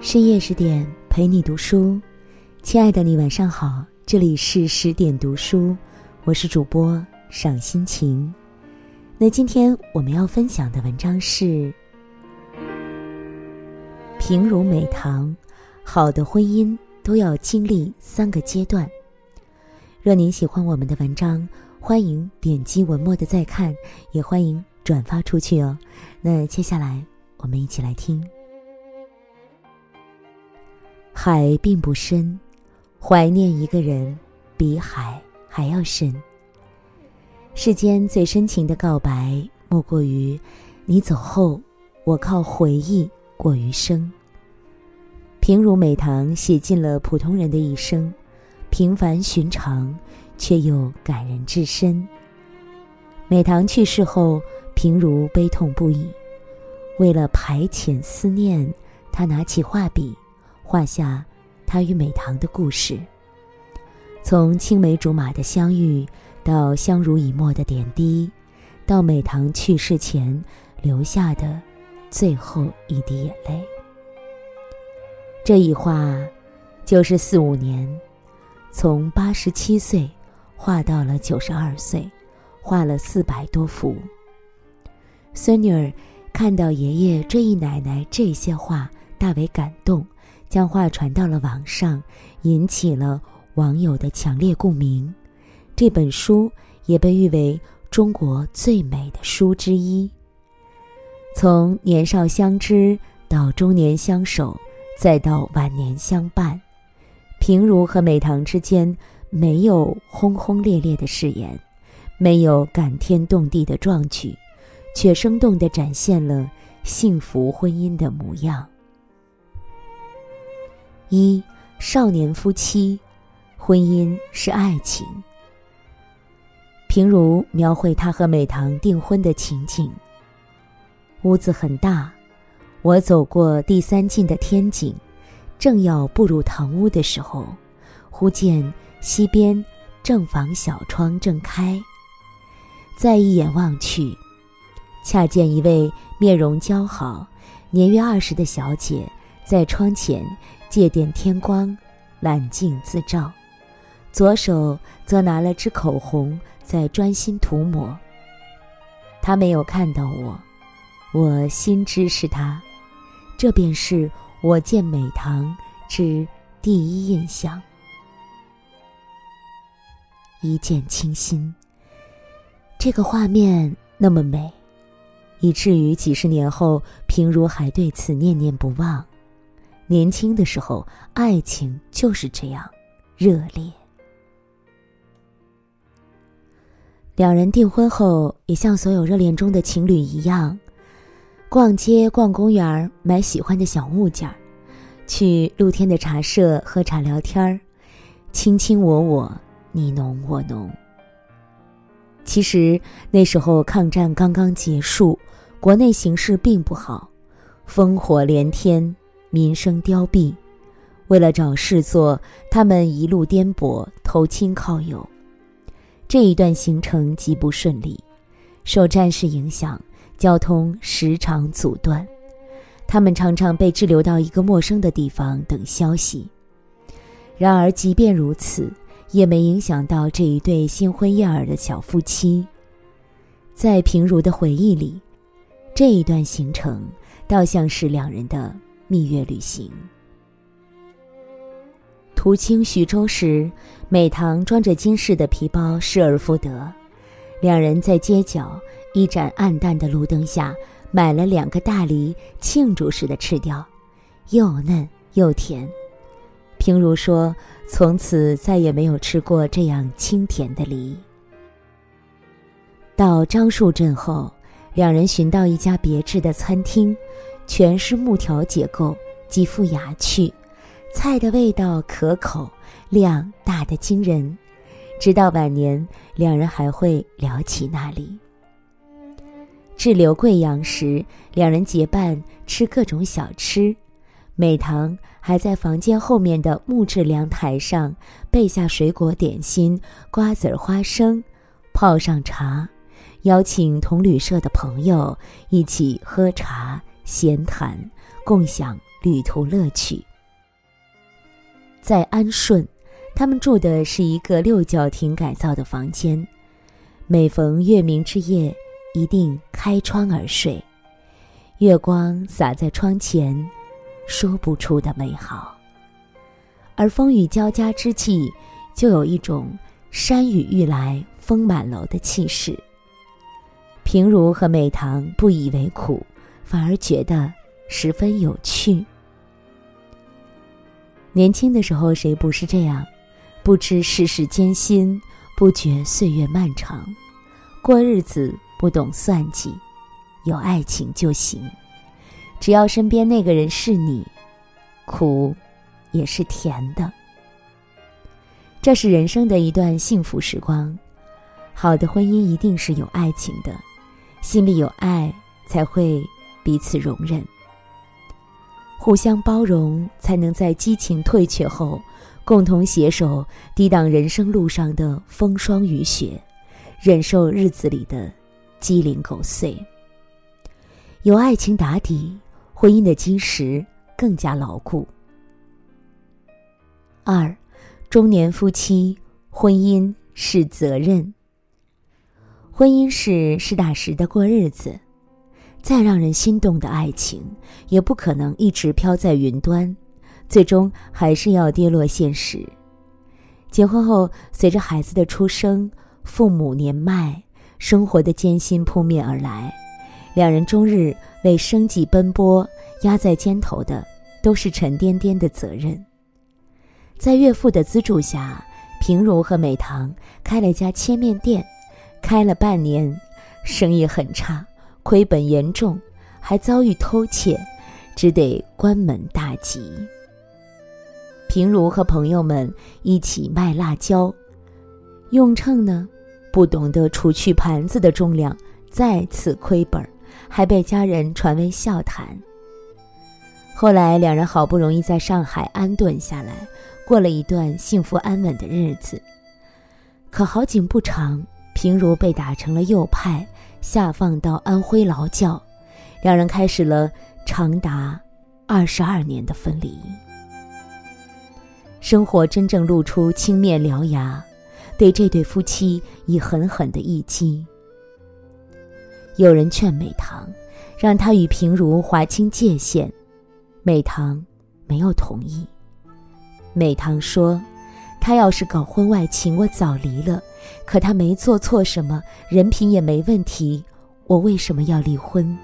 深夜十点陪你读书，亲爱的你晚上好，这里是十点读书，我是主播赏心情。那今天我们要分享的文章是：平如美棠，好的婚姻都要经历三个阶段。若您喜欢我们的文章，欢迎点击文末的再看，也欢迎转发出去哦。那接下来我们一起来听。海并不深，怀念一个人比海还要深。世间最深情的告白，莫过于你走后，我靠回忆过余生。平如美棠写尽了普通人的一生，平凡寻常，却又感人至深。美棠去世后，平如悲痛不已，为了排遣思念，她拿起画笔。画下他与美棠的故事，从青梅竹马的相遇，到相濡以沫的点滴，到美棠去世前留下的最后一滴眼泪。这一画就是四五年，从八十七岁画到了九十二岁，画了四百多幅。孙女儿看到爷爷追忆奶奶这些画，大为感动。将画传到了网上，引起了网友的强烈共鸣。这本书也被誉为中国最美的书之一。从年少相知到中年相守，再到晚年相伴，平如和美棠之间没有轰轰烈烈的誓言，没有感天动地的壮举，却生动地展现了幸福婚姻的模样。一少年夫妻，婚姻是爱情。平如描绘他和美棠订婚的情景。屋子很大，我走过第三进的天井，正要步入堂屋的时候，忽见西边正房小窗正开。再一眼望去，恰见一位面容姣好、年约二十的小姐在窗前。借点天光，揽镜自照，左手则拿了支口红在专心涂抹。他没有看到我，我心知是他，这便是我见美棠之第一印象。一见倾心，这个画面那么美，以至于几十年后，平如还对此念念不忘。年轻的时候，爱情就是这样热烈。两人订婚后，也像所有热恋中的情侣一样，逛街、逛公园买喜欢的小物件去露天的茶社喝茶聊天，卿卿我我，你侬我侬。其实那时候抗战刚刚结束，国内形势并不好，烽火连天。民生凋敝，为了找事做，他们一路颠簸，投亲靠友。这一段行程极不顺利，受战事影响，交通时常阻断，他们常常被滞留到一个陌生的地方等消息。然而，即便如此，也没影响到这一对新婚燕尔的小夫妻。在平如的回忆里，这一段行程倒像是两人的。蜜月旅行，途经徐州时，美棠装着金饰的皮包失而复得，两人在街角一盏暗淡的路灯下买了两个大梨，庆祝似的吃掉，又嫩又甜。平如说：“从此再也没有吃过这样清甜的梨。”到樟树镇后，两人寻到一家别致的餐厅。全是木条结构，极富雅趣，菜的味道可口，量大的惊人。直到晚年，两人还会聊起那里。滞留贵阳时，两人结伴吃各种小吃。美堂还在房间后面的木质凉台上备下水果点心、瓜子儿、花生，泡上茶，邀请同旅社的朋友一起喝茶。闲谈，共享旅途乐趣。在安顺，他们住的是一个六角亭改造的房间，每逢月明之夜，一定开窗而睡，月光洒在窗前，说不出的美好。而风雨交加之际，就有一种山雨欲来风满楼的气势。平如和美棠不以为苦，反而觉得十分有趣。年轻的时候，谁不是这样？不知世事艰辛，不觉岁月漫长，过日子不懂算计，有爱情就行。只要身边那个人是你，苦也是甜的。这是人生的一段幸福时光。好的婚姻一定是有爱情的，心里有爱才会彼此容忍。互相包容，才能在激情退却后，共同携手抵挡人生路上的风霜雨雪，忍受日子里的鸡零狗碎。有爱情打底，婚姻的基石更加牢固。二，中年夫妻婚姻是责任。婚姻是实打实的过日子。再让人心动的爱情，也不可能一直飘在云端，最终还是要跌落现实。结婚后，随着孩子的出生，父母年迈，生活的艰辛扑面而来，两人终日为生计奔波，压在肩头的都是沉甸甸的责任。在岳父的资助下，平如和美棠开了家切面店，开了半年，生意很差。亏本严重，还遭遇偷窃，只得关门大吉。平如和朋友们一起卖辣椒，用秤呢，不懂得除去盘子的重量，再次亏本，还被家人传为笑谈。后来两人好不容易在上海安顿下来，过了一段幸福安稳的日子。可好景不长，平如被打成了右派。下放到安徽劳教，两人开始了长达二十二年的分离。生活真正露出青面獠牙，对这对夫妻以狠狠的一击。有人劝美棠，让他与平如划清界限，美棠没有同意。美棠说。他要是搞婚外情，我早离了。可他没做错什么，人品也没问题，我为什么要离婚？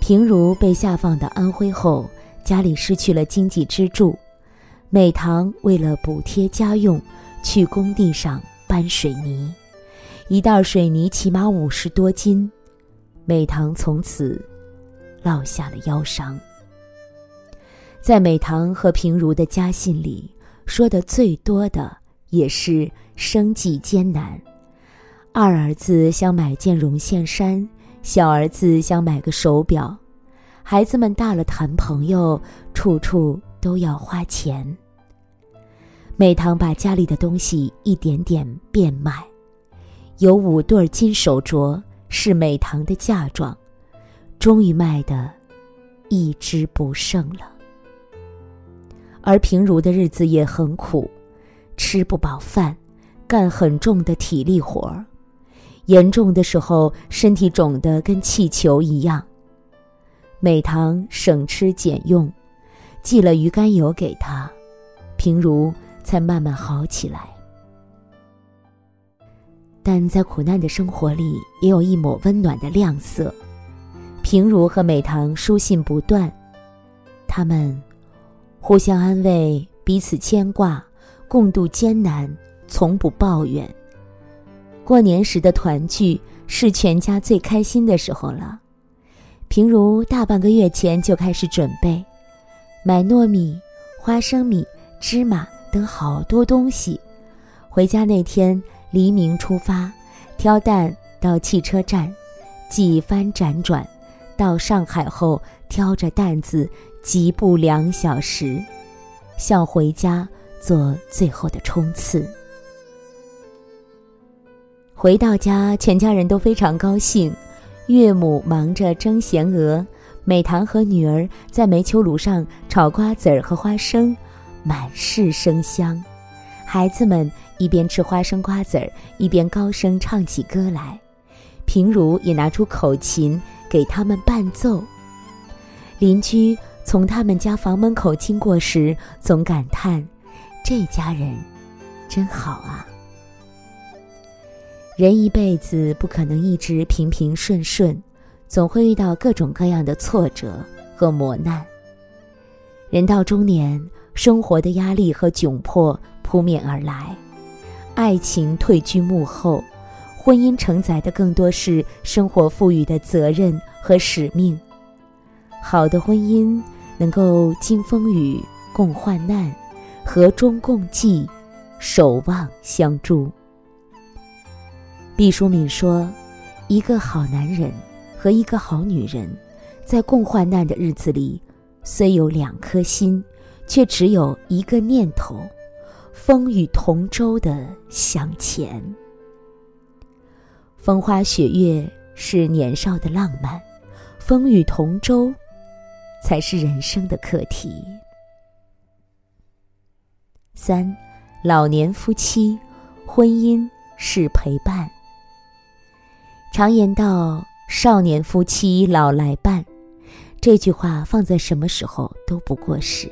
平如被下放到安徽后，家里失去了经济支柱，美棠为了补贴家用，去工地上搬水泥，一袋水泥起码五十多斤，美棠从此落下了腰伤。在美棠和平如的家信里。说的最多的也是生计艰难，二儿子想买件绒线衫，小儿子想买个手表，孩子们大了谈朋友，处处都要花钱。美棠把家里的东西一点点变卖，有五对金手镯是美棠的嫁妆，终于卖的一只不剩了。而平如的日子也很苦，吃不饱饭，干很重的体力活儿，严重的时候身体肿得跟气球一样。美棠省吃俭用，寄了鱼肝油给他，平如才慢慢好起来。但在苦难的生活里，也有一抹温暖的亮色。平如和美棠书信不断，他们。互相安慰，彼此牵挂，共度艰难，从不抱怨。过年时的团聚是全家最开心的时候了。平如大半个月前就开始准备，买糯米、花生米、芝麻等好多东西。回家那天黎明出发，挑担到汽车站，几番辗转，到上海后挑着担子。疾步两小时，想回家做最后的冲刺。回到家，全家人都非常高兴，岳母忙着蒸咸鹅，美棠和女儿在煤球炉上炒瓜子儿和花生，满是生香。孩子们一边吃花生瓜子儿，一边高声唱起歌来。平如也拿出口琴给他们伴奏。邻居从他们家房门口经过时，总感叹：“这家人真好啊。”人一辈子不可能一直平平顺顺，总会遇到各种各样的挫折和磨难。人到中年，生活的压力和窘迫扑面而来，爱情退居幕后，婚姻承载的更多是生活赋予的责任和使命。好的婚姻能够经风雨、共患难、和衷共济、守望相助。毕淑敏说：“一个好男人和一个好女人，在共患难的日子里，虽有两颗心，却只有一个念头，风雨同舟的向前。风花雪月是年少的浪漫，风雨同舟。”才是人生的课题。三，老年夫妻，婚姻是陪伴。常言道：“少年夫妻老来伴。”这句话放在什么时候都不过时。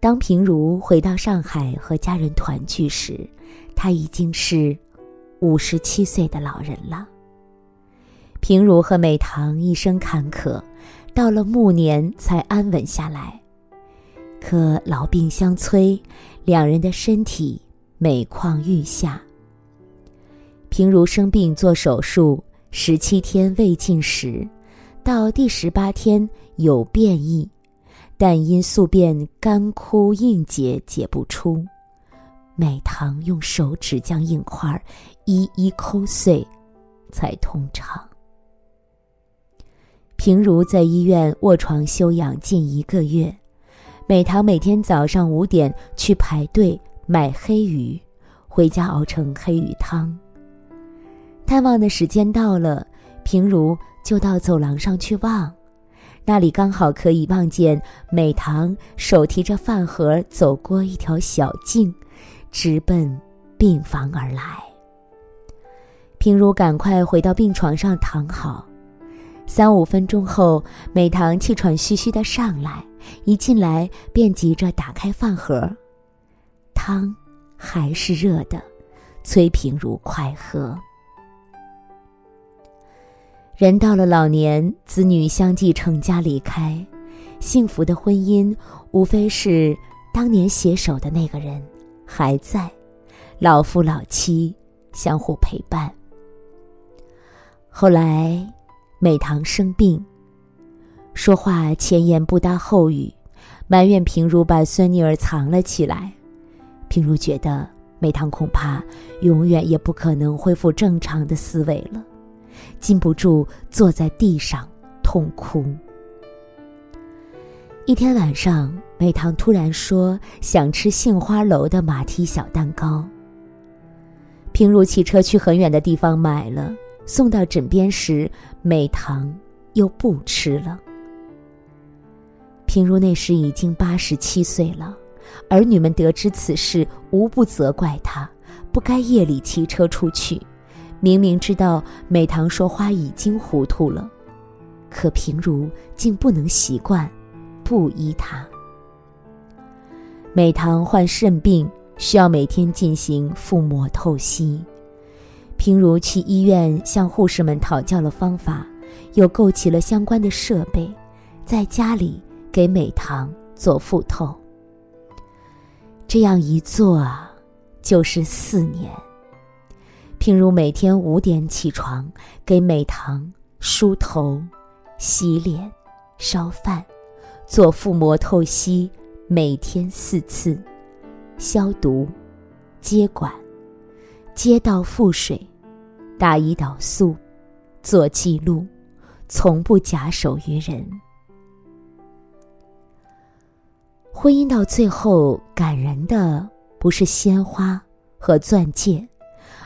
当平如回到上海和家人团聚时，他已经是五十七岁的老人了。平如和美棠一生坎坷。到了暮年才安稳下来，可老病相催，两人的身体每况愈下。平如生病做手术，十七天未进食，到第十八天有便意，但因宿便干枯硬结解不出，美棠用手指将硬块一一抠碎，才通畅。平如在医院卧床休养近一个月，美棠每天早上五点去排队买黑鱼，回家熬成黑鱼汤。探望的时间到了，平如就到走廊上去望，那里刚好可以望见美棠手提着饭盒走过一条小径，直奔病房而来。平如赶快回到病床上躺好。三五分钟后，美棠气喘吁吁的上来，一进来便急着打开饭盒，汤还是热的，崔平如快喝。人到了老年，子女相继成家离开，幸福的婚姻无非是当年携手的那个人还在，老夫老妻相互陪伴。后来。美棠生病，说话前言不搭后语，埋怨平如把孙女儿藏了起来。平如觉得美棠恐怕永远也不可能恢复正常的思维了，禁不住坐在地上痛哭。一天晚上，美棠突然说想吃杏花楼的马蹄小蛋糕。平如骑车去很远的地方买了。送到枕边时，美棠又不吃了。平如那时已经八十七岁了，儿女们得知此事，无不责怪他不该夜里骑车出去。明明知道美棠说话已经糊涂了，可平如竟不能习惯，不依他。美棠患肾病，需要每天进行腹膜透析。平如去医院向护士们讨教了方法，又购齐了相关的设备，在家里给美棠做腹透。这样一做啊，就是四年。平如每天五点起床，给美棠梳头、洗脸、烧饭、做腹膜透析，每天四次，消毒、接管。接到腹水，打胰岛素，做记录，从不假手于人。婚姻到最后，感人的不是鲜花和钻戒，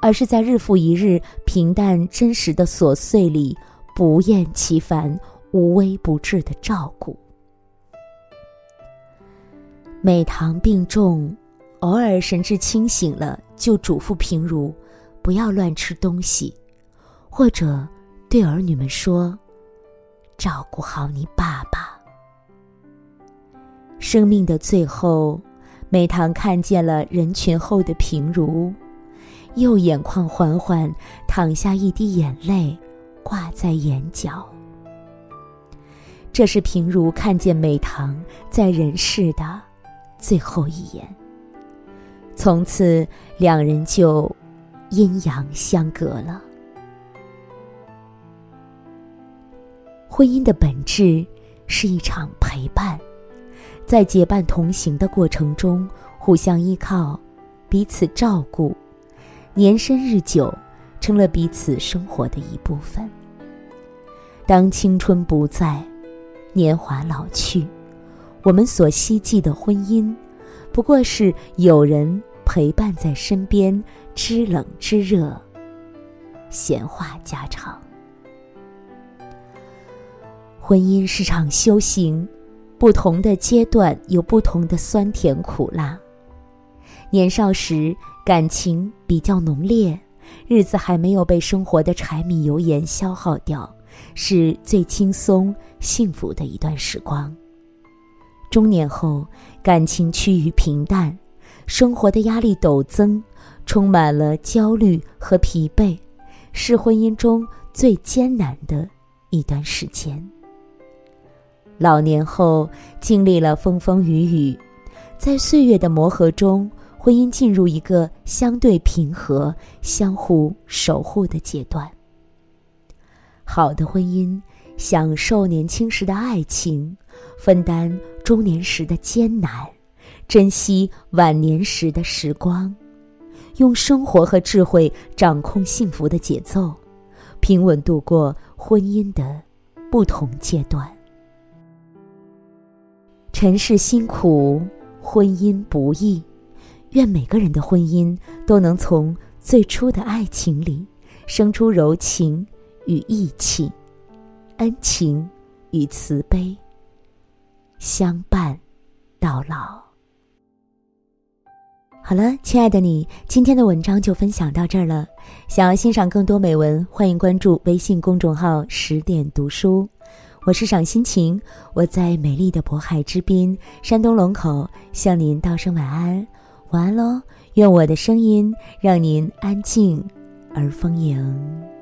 而是在日复一日平淡真实的琐碎里不厌其烦、无微不至的照顾。美棠病重，偶尔神志清醒了，就嘱咐平如不要乱吃东西，或者对儿女们说：“照顾好你爸爸。”生命的最后，美棠看见了人群后的平如，右眼眶缓缓淌下一滴眼泪，挂在眼角。这是平如看见美棠在人世的最后一眼。从此，两人就阴阳相隔了。婚姻的本质是一场陪伴。在结伴同行的过程中，互相依靠，彼此照顾，年深日久，成了彼此生活的一部分。当青春不在，年华老去，我们所希冀的婚姻，不过是有人陪伴在身边，知冷知热，闲话家常。婚姻是场修行。不同的阶段有不同的酸甜苦辣。年少时感情比较浓烈，日子还没有被生活的柴米油盐消耗掉，是最轻松幸福的一段时光。中年后，感情趋于平淡，生活的压力陡增，充满了焦虑和疲惫，是婚姻中最艰难的一段时间。老年后经历了风风雨雨，在岁月的磨合中，婚姻进入一个相对平和、相互守护的阶段。好的婚姻，享受年轻时的爱情，分担中年时的艰难，珍惜晚年时的时光，用生活和智慧掌控幸福的节奏，平稳度过婚姻的不同阶段。尘世辛苦，婚姻不易。愿每个人的婚姻都能从最初的爱情里生出柔情与义气，恩情与慈悲，相伴到老。好了，亲爱的你，今天的文章就分享到这儿了。想要欣赏更多美文，欢迎关注微信公众号“十点读书”。我是赏心情，我在美丽的渤海之滨，山东龙口，向您道声晚安，晚安喽！愿我的声音让您安静而丰盈。